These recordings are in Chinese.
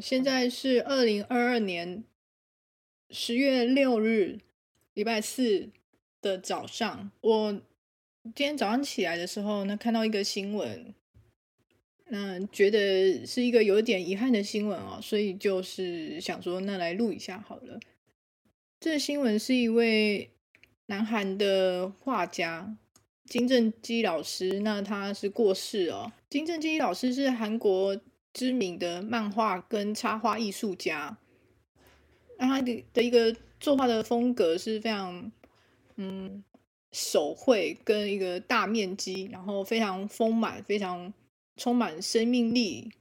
现在是二零二二年十月六日，礼拜四的早上。我今天早上起来的时候，那看到一个新闻，嗯，觉得是一个有点遗憾的新闻哦，所以就是想说，那来录一下好了。这个新闻是一位南韩的画家金正基老师，那他是过世哦。金正基老师是韩国。知名的漫画跟插画艺术家，那他的的一个作画的风格是非常，嗯，手绘跟一个大面积，然后非常丰满、非常充满生命力、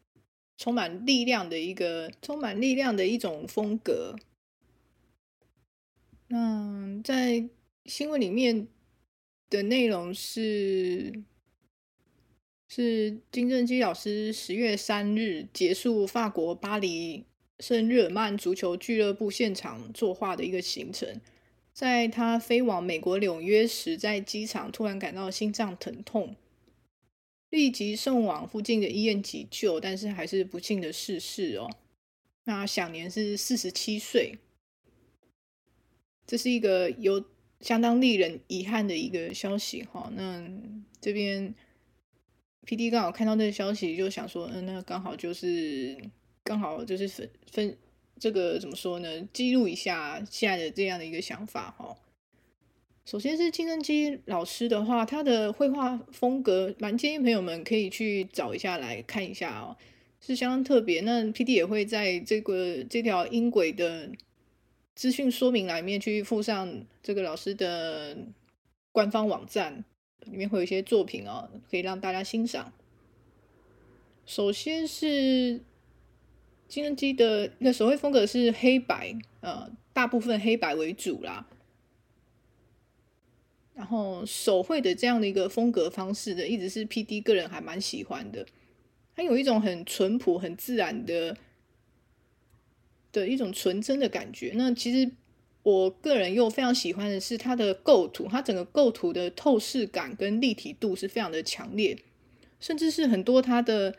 充满力量的一个充满力量的一种风格。那在新闻里面的内容是。是金正基老师十月三日结束法国巴黎圣日耳曼足球俱乐部现场作画的一个行程。在他飞往美国纽约时，在机场突然感到心脏疼痛，立即送往附近的医院急救，但是还是不幸的逝世哦。那享年是四十七岁。这是一个有相当令人遗憾的一个消息哈。那这边。P.D. 刚好看到这个消息，就想说，嗯，那刚好就是刚好就是分分这个怎么说呢？记录一下现在的这样的一个想法哈。首先是金正基老师的话，他的绘画风格蛮建议朋友们可以去找一下来看一下哦，是相当特别。那 P.D. 也会在这个这条音轨的资讯说明栏里面去附上这个老师的官方网站。里面会有一些作品哦，可以让大家欣赏。首先是金正基的那手绘风格是黑白，呃，大部分黑白为主啦。然后手绘的这样的一个风格方式的，一直是 PD 个人还蛮喜欢的。它有一种很淳朴、很自然的的一种纯真的感觉。那其实。我个人又非常喜欢的是它的构图，它整个构图的透视感跟立体度是非常的强烈，甚至是很多他的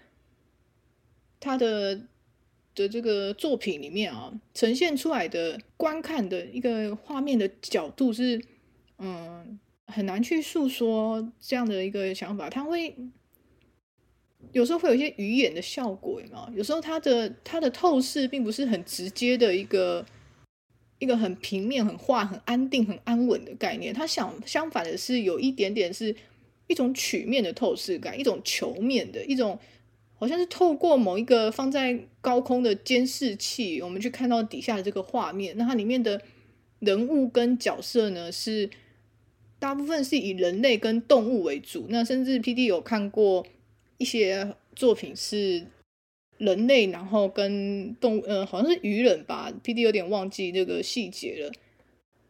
他的的这个作品里面啊，呈现出来的观看的一个画面的角度是，嗯，很难去诉说这样的一个想法。它会有时候会有一些鱼眼的效果嘛，有时候它的它的透视并不是很直接的一个。一个很平面、很画、很安定、很安稳的概念，它相相反的是有一点点是一种曲面的透视感，一种球面的一种，好像是透过某一个放在高空的监视器，我们去看到底下的这个画面。那它里面的人物跟角色呢，是大部分是以人类跟动物为主。那甚至 PD 有看过一些作品是。人类，然后跟动物，呃，好像是鱼人吧，PD 有点忘记这个细节了，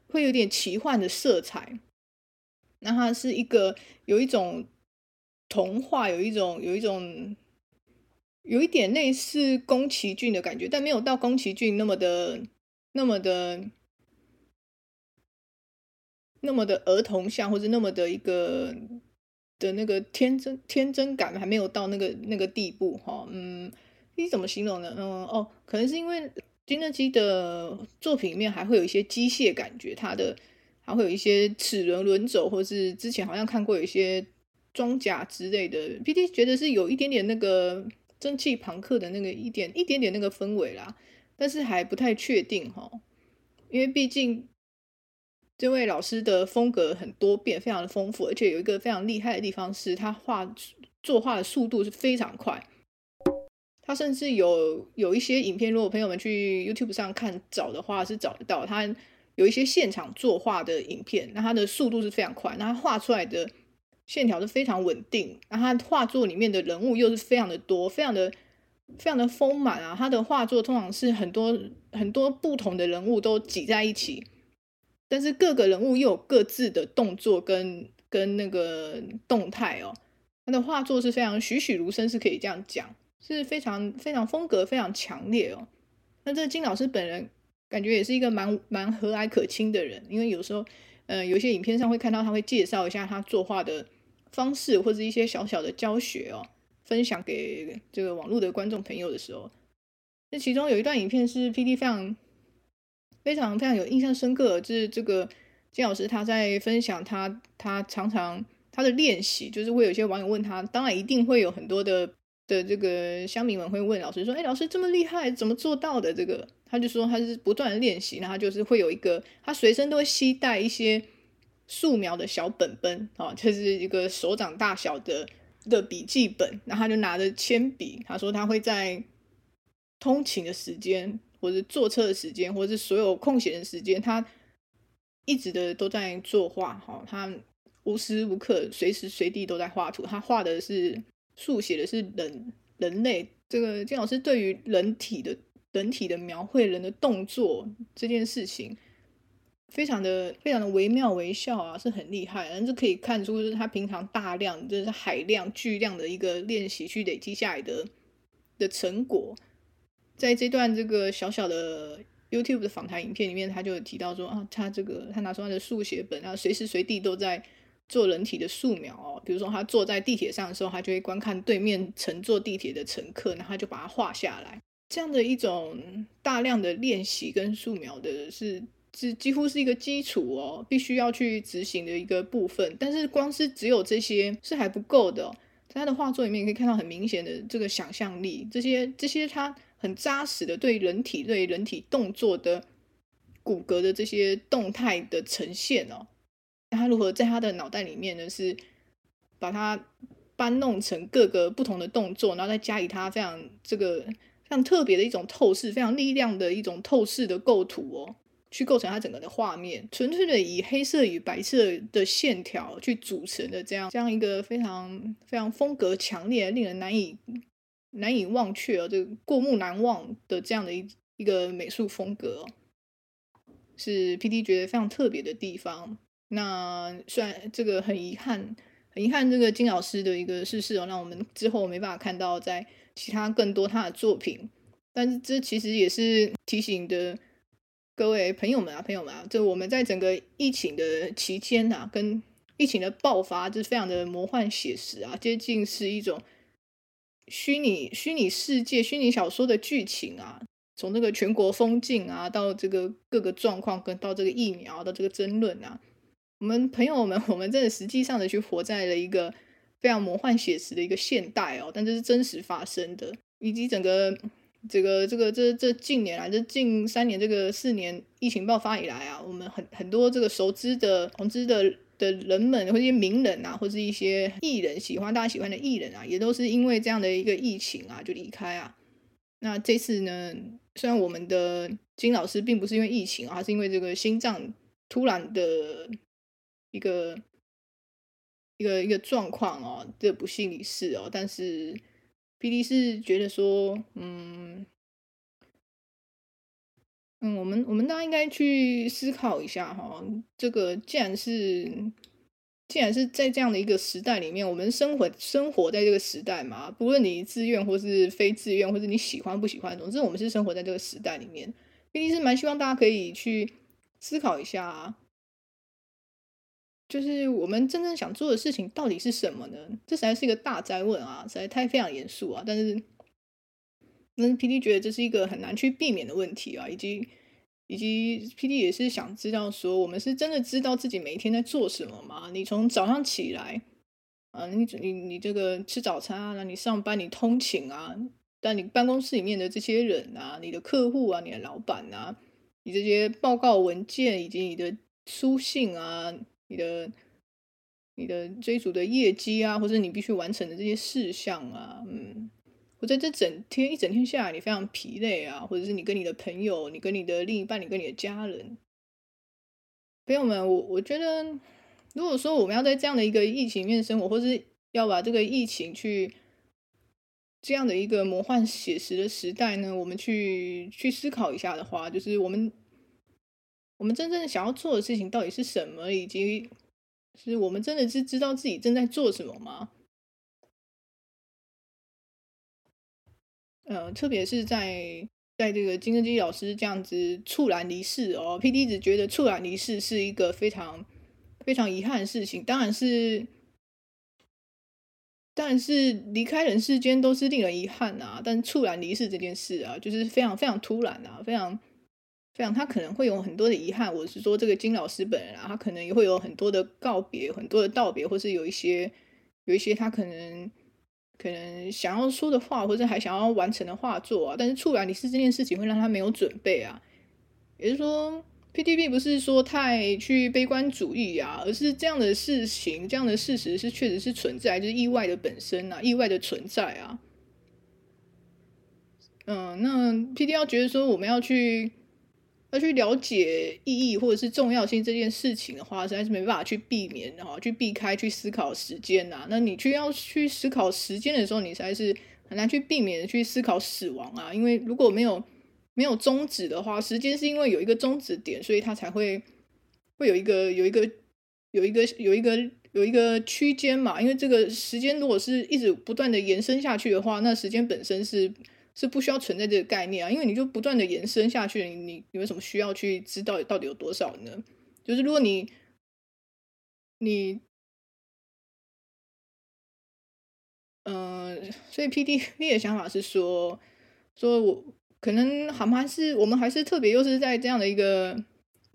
会有点奇幻的色彩。那它是一个有一种童话，有一种有一种有一点类似宫崎骏的感觉，但没有到宫崎骏那么的那么的那么的儿童像，或者那么的一个的那个天真天真感，还没有到那个那个地步哈，嗯。你怎么形容呢？嗯哦，可能是因为金正基的作品里面还会有一些机械感觉，它的还会有一些齿轮轮轴，或是之前好像看过有一些装甲之类的。P T 觉得是有一点点那个蒸汽朋克的那个一点一点点那个氛围啦，但是还不太确定哈，因为毕竟这位老师的风格很多变，非常的丰富，而且有一个非常厉害的地方是他画作画的速度是非常快。他甚至有有一些影片，如果朋友们去 YouTube 上看找的话，是找得到。他有一些现场作画的影片，那他的速度是非常快，那他画出来的线条是非常稳定。那他画作里面的人物又是非常的多，非常的非常的丰满啊。他的画作通常是很多很多不同的人物都挤在一起，但是各个人物又有各自的动作跟跟那个动态哦。他的画作是非常栩栩如生，是可以这样讲。是非常非常风格非常强烈哦。那这个金老师本人感觉也是一个蛮蛮和蔼可亲的人，因为有时候，呃，有些影片上会看到他会介绍一下他作画的方式或者一些小小的教学哦，分享给这个网络的观众朋友的时候，那其中有一段影片是 PD 非常非常非常有印象深刻，就是这个金老师他在分享他他常常他的练习，就是会有些网友问他，当然一定会有很多的的这个乡民们会问老师说：“哎，老师这么厉害，怎么做到的？”这个他就说他是不断练习，然后就是会有一个他随身都会携带一些素描的小本本啊，就是一个手掌大小的的笔记本，然后他就拿着铅笔，他说他会在。通勤的时间，或者坐车的时间，或者是所有空闲的时间，他一直的都在作画。哈，他无时无刻、随时随地都在画图。他画的是速写的是人人类。这个金老师对于人体的人体的描绘、人的动作这件事情，非常的非常的惟妙惟肖啊，是很厉害。然后就可以看出，就是他平常大量，就是海量、巨量的一个练习去累积下来的的成果。在这段这个小小的 YouTube 的访谈影片里面，他就提到说啊，他这个他拿出他的速写本，然后随时随地都在做人体的素描哦。比如说他坐在地铁上的时候，他就会观看对面乘坐地铁的乘客，然后他就把它画下来。这样的一种大量的练习跟素描的是，是几乎是一个基础哦，必须要去执行的一个部分。但是光是只有这些是还不够的，在他的画作里面可以看到很明显的这个想象力，这些这些他。很扎实的对人体、对人体动作的骨骼的这些动态的呈现哦，如何在他的脑袋里面呢？是把它搬弄成各个不同的动作，然后再加以他非常这个非常特别的一种透视、非常力量的一种透视的构图哦，去构成他整个的画面，纯粹的以黑色与白色的线条去组成的这样这样一个非常非常风格强烈、令人难以。难以忘却哦，这个过目难忘的这样的一一个美术风格，是 PD 觉得非常特别的地方。那虽然这个很遗憾，很遗憾这个金老师的一个逝世哦，让我们之后没办法看到在其他更多他的作品。但是这其实也是提醒的各位朋友们啊，朋友们啊，就我们在整个疫情的期间啊，跟疫情的爆发，就是非常的魔幻写实啊，接近是一种。虚拟虚拟世界、虚拟小说的剧情啊，从这个全国封禁啊，到这个各个状况，跟到这个疫苗，的这个争论啊，我们朋友们，我们真的实际上的去活在了一个非常魔幻写实的一个现代哦，但这是真实发生的，以及整个这个这个这这近年来，这近三年这个四年疫情爆发以来啊，我们很很多这个熟知的、同知的。的人们，或者一些名人啊，或是一些艺人，喜欢大家喜欢的艺人啊，也都是因为这样的一个疫情啊，就离开啊。那这次呢，虽然我们的金老师并不是因为疫情啊，是因为这个心脏突然的一个一个一个状况哦，这不幸离世哦，但是 PD 是觉得说，嗯。嗯，我们我们大家应该去思考一下哈，这个既然是既然是在这样的一个时代里面，我们生活生活在这个时代嘛，不论你自愿或是非自愿，或者你喜欢不喜欢，总之我们是生活在这个时代里面，毕竟是蛮希望大家可以去思考一下，就是我们真正想做的事情到底是什么呢？这实在是一个大哉问啊，实在太非常严肃啊，但是。那 PD 觉得这是一个很难去避免的问题啊，以及以及 PD 也是想知道说，我们是真的知道自己每一天在做什么吗？你从早上起来，啊，你你你这个吃早餐啊，那你上班你通勤啊，但你办公室里面的这些人啊，你的客户啊，你的老板啊，你这些报告文件以及你的书信啊，你的你的追逐的业绩啊，或者你必须完成的这些事项啊，嗯。或者这整天一整天下来，你非常疲累啊，或者是你跟你的朋友、你跟你的另一半、你跟你的家人，朋友们，我我觉得，如果说我们要在这样的一个疫情面生活，或是要把这个疫情去这样的一个魔幻写实的时代呢，我们去去思考一下的话，就是我们我们真正想要做的事情到底是什么，以及是我们真的是知道自己正在做什么吗？呃，特别是在在这个金正基老师这样子猝然离世哦，PD 只觉得猝然离世是一个非常非常遗憾的事情。当然是但是离开人世间都是令人遗憾啊，但猝然离世这件事啊，就是非常非常突然啊，非常这样，他可能会有很多的遗憾。我是说，这个金老师本人啊，他可能也会有很多的告别，很多的道别，或是有一些有一些他可能可能想要说的话，或者还想要完成的画作啊。但是猝然离世这件事情会让他没有准备啊，也就是说。PD 并不是说太去悲观主义啊，而是这样的事情，这样的事实是确实是存在，就是意外的本身啊，意外的存在啊。嗯，那 PD 要觉得说我们要去要去了解意义或者是重要性这件事情的话，实在是没办法去避免哈，去避开去思考时间呐。那你去要去思考时间的时候，你实在是很难去避免去思考死亡啊，因为如果没有。没有终止的话，时间是因为有一个终止点，所以它才会会有一个有一个有一个有一个有一个区间嘛。因为这个时间如果是一直不断的延伸下去的话，那时间本身是是不需要存在这个概念啊。因为你就不断的延伸下去，你你有什么需要去知道到底有多少呢？就是如果你你嗯、所以 PD PD 的想法是说说我。可能还还是我们还是特别又是在这样的一个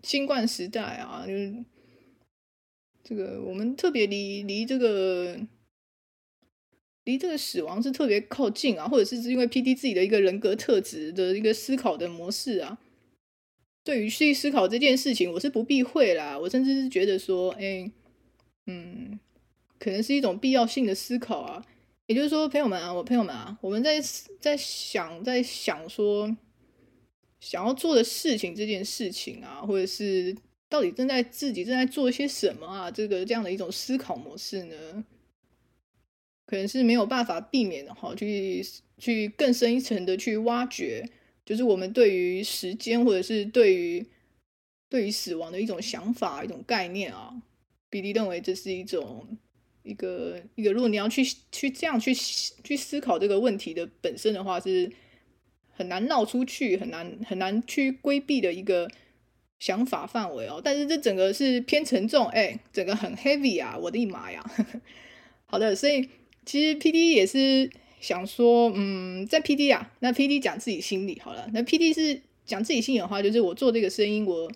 新冠时代啊，就是这个我们特别离离这个离这个死亡是特别靠近啊，或者是因为 PD 自己的一个人格特质的一个思考的模式啊，对于去思考这件事情，我是不避讳啦，我甚至是觉得说，哎，嗯，可能是一种必要性的思考啊。也就是说，朋友们啊，我朋友们啊，我们在在想，在想说想要做的事情这件事情啊，或者是到底正在自己正在做一些什么啊，这个这样的一种思考模式呢，可能是没有办法避免的哈，去去更深一层的去挖掘，就是我们对于时间或者是对于对于死亡的一种想法、一种概念啊，比利认为这是一种。一个一个，如果你要去去这样去去思考这个问题的本身的话，是很难绕出去，很难很难去规避的一个想法范围哦。但是这整个是偏沉重，哎，整个很 heavy 啊！我的妈呀！好的，所以其实 PD 也是想说，嗯，在 PD 啊，那 PD 讲自己心里好了。那 PD 是讲自己心里的话，就是我做这个声音，我。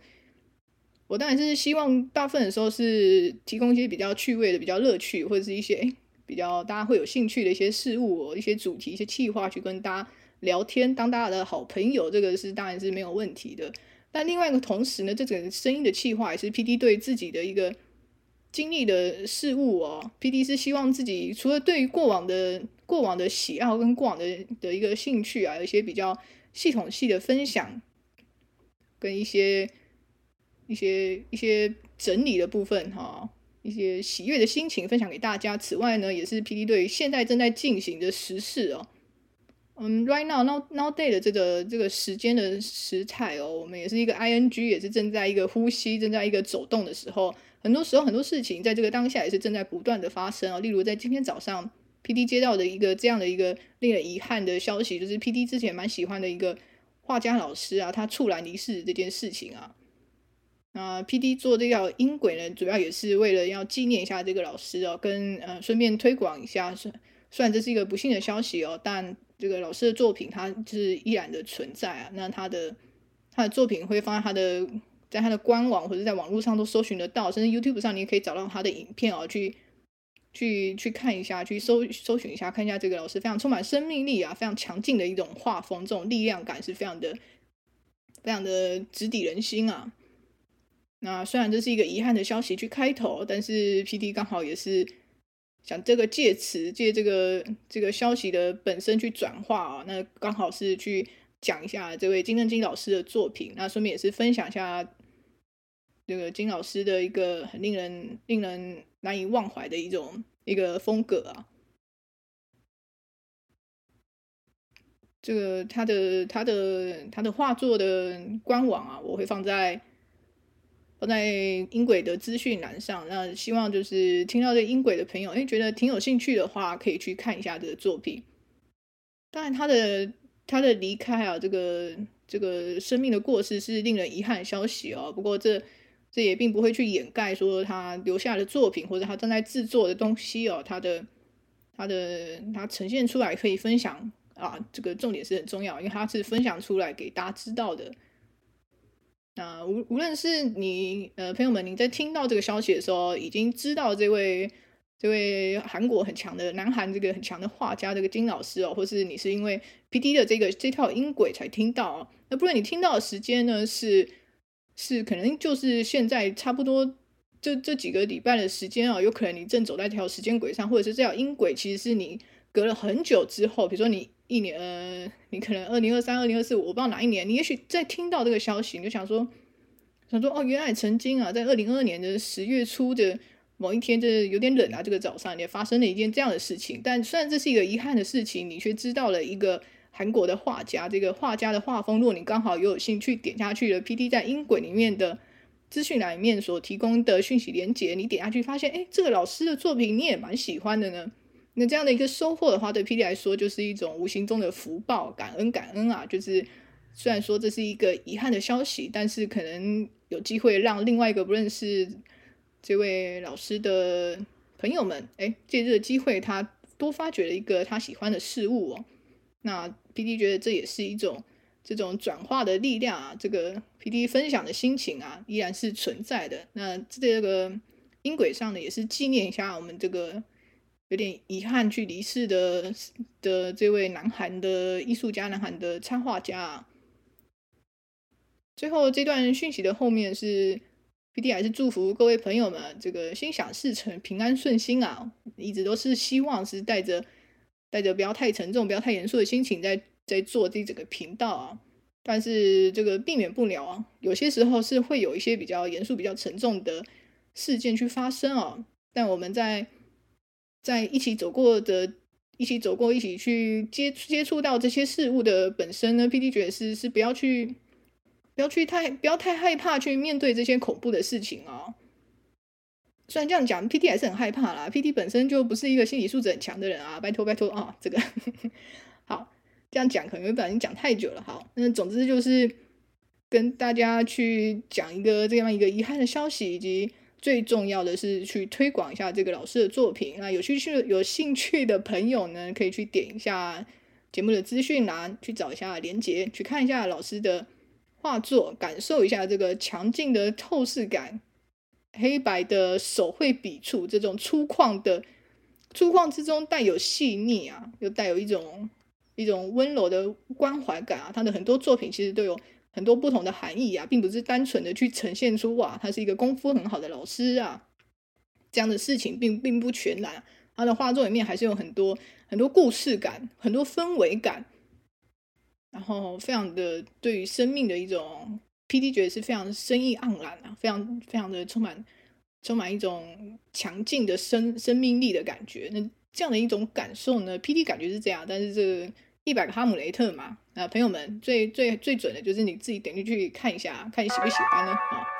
我当然是希望大部分的时候是提供一些比较趣味的、比较乐趣，或者是一些诶比较大家会有兴趣的一些事物、一些主题、一些企划去跟大家聊天，当大家的好朋友，这个是当然是没有问题的。但另外一个同时呢，这整个声音的企划也是 PD 对自己的一个经历的事物哦。PD 是希望自己除了对于过往的过往的喜好跟过往的的一个兴趣啊，有一些比较系统性的分享，跟一些。一些一些整理的部分哈，一些喜悦的心情分享给大家。此外呢，也是 PD 对于现在正在进行的时事哦，嗯，right now now now day 的这个这个时间的时态哦，我们也是一个 ing，也是正在一个呼吸，正在一个走动的时候。很多时候很多事情在这个当下也是正在不断的发生啊。例如在今天早上，PD 接到的一个这样的一个令人遗憾的消息，就是 PD 之前蛮喜欢的一个画家老师啊，他猝然离世这件事情啊。那 PD 做这个音轨呢，主要也是为了要纪念一下这个老师哦，跟呃顺便推广一下。虽虽然这是一个不幸的消息哦，但这个老师的作品它是依然的存在啊。那他的他的作品会放在他的在他的官网或者在网络上都搜寻得到，甚至 YouTube 上你也可以找到他的影片哦，去去去看一下，去搜搜寻一下，看一下这个老师非常充满生命力啊，非常强劲的一种画风，这种力量感是非常的非常的直抵人心啊。那虽然这是一个遗憾的消息去开头，但是 PD 刚好也是想这个借词借这个这个消息的本身去转化啊，那刚好是去讲一下这位金正金老师的作品，那顺便也是分享一下这个金老师的一个很令人令人难以忘怀的一种一个风格啊。这个他的他的他的画作的官网啊，我会放在。放在音轨的资讯栏上，那希望就是听到这音轨的朋友，哎，觉得挺有兴趣的话，可以去看一下这个作品。当然，他的他的离开啊，这个这个生命的过世是令人遗憾的消息哦。不过这这也并不会去掩盖说他留下的作品或者他正在制作的东西哦，他的他的它呈现出来可以分享啊，这个重点是很重要，因为它是分享出来给大家知道的。那无无论是你呃朋友们，你在听到这个消息的时候，已经知道这位这位韩国很强的南韩这个很强的画家这个金老师哦，或是你是因为 PD 的这个这条音轨才听到哦，那不论你听到的时间呢是是可能就是现在差不多这这几个礼拜的时间啊，有可能你正走在这条时间轨上，或者是这条音轨其实是你隔了很久之后，比如说你。一年，呃，你可能二零二三、二零二四，我不知道哪一年，你也许在听到这个消息，你就想说，想说，哦，原来曾经啊，在二零二二年的十月初的某一天，这有点冷啊，这个早上也发生了一件这样的事情。但虽然这是一个遗憾的事情，你却知道了一个韩国的画家，这个画家的画风，如果你刚好有兴趣点下去了，PD 在音轨里面的资讯栏里面所提供的讯息连结，你点下去发现，哎，这个老师的作品你也蛮喜欢的呢。那这样的一个收获的话，对 PD 来说就是一种无形中的福报，感恩感恩啊！就是虽然说这是一个遗憾的消息，但是可能有机会让另外一个不认识这位老师的朋友们，哎，借这个机会他多发掘了一个他喜欢的事物哦。那 PD 觉得这也是一种这种转化的力量啊，这个 PD 分享的心情啊，依然是存在的。那这个音轨上呢，也是纪念一下我们这个。有点遗憾去离世的的这位南韩的艺术家，南韩的插画家。最后这段讯息的后面是 PD 还是祝福各位朋友们这个心想事成、平安顺心啊！一直都是希望是带着带着不要太沉重、不要太严肃的心情在在做这整个频道啊。但是这个避免不了啊，有些时候是会有一些比较严肃、比较沉重的事件去发生啊。但我们在在一起走过的，一起走过，一起去接接触到这些事物的本身呢，PD 觉得是是不要去，不要去太不要太害怕去面对这些恐怖的事情哦。虽然这样讲，P.T. 还是很害怕啦。P.T. 本身就不是一个心理素质很强的人啊，拜托拜托啊，这个好，这样讲可能会不小心讲太久了。好，那总之就是跟大家去讲一个这样一个遗憾的消息，以及。最重要的是去推广一下这个老师的作品。那有兴趣有兴趣的朋友呢，可以去点一下节目的资讯栏，去找一下连接，去看一下老师的画作，感受一下这个强劲的透视感，黑白的手绘笔触，这种粗犷的粗犷之中带有细腻啊，又带有一种一种温柔的关怀感啊。他的很多作品其实都有。很多不同的含义啊，并不是单纯的去呈现出哇，他是一个功夫很好的老师啊，这样的事情并并不全然。他的画作里面还是有很多很多故事感，很多氛围感，然后非常的对于生命的一种，PD 觉得是非常生意盎然啊，非常非常的充满充满一种强劲的生生命力的感觉。那这样的一种感受呢，PD 感觉是这样，但是这个。一百个哈姆雷特嘛，啊朋友们最最最准的就是你自己点进去看一下，看你喜不喜欢呢？啊。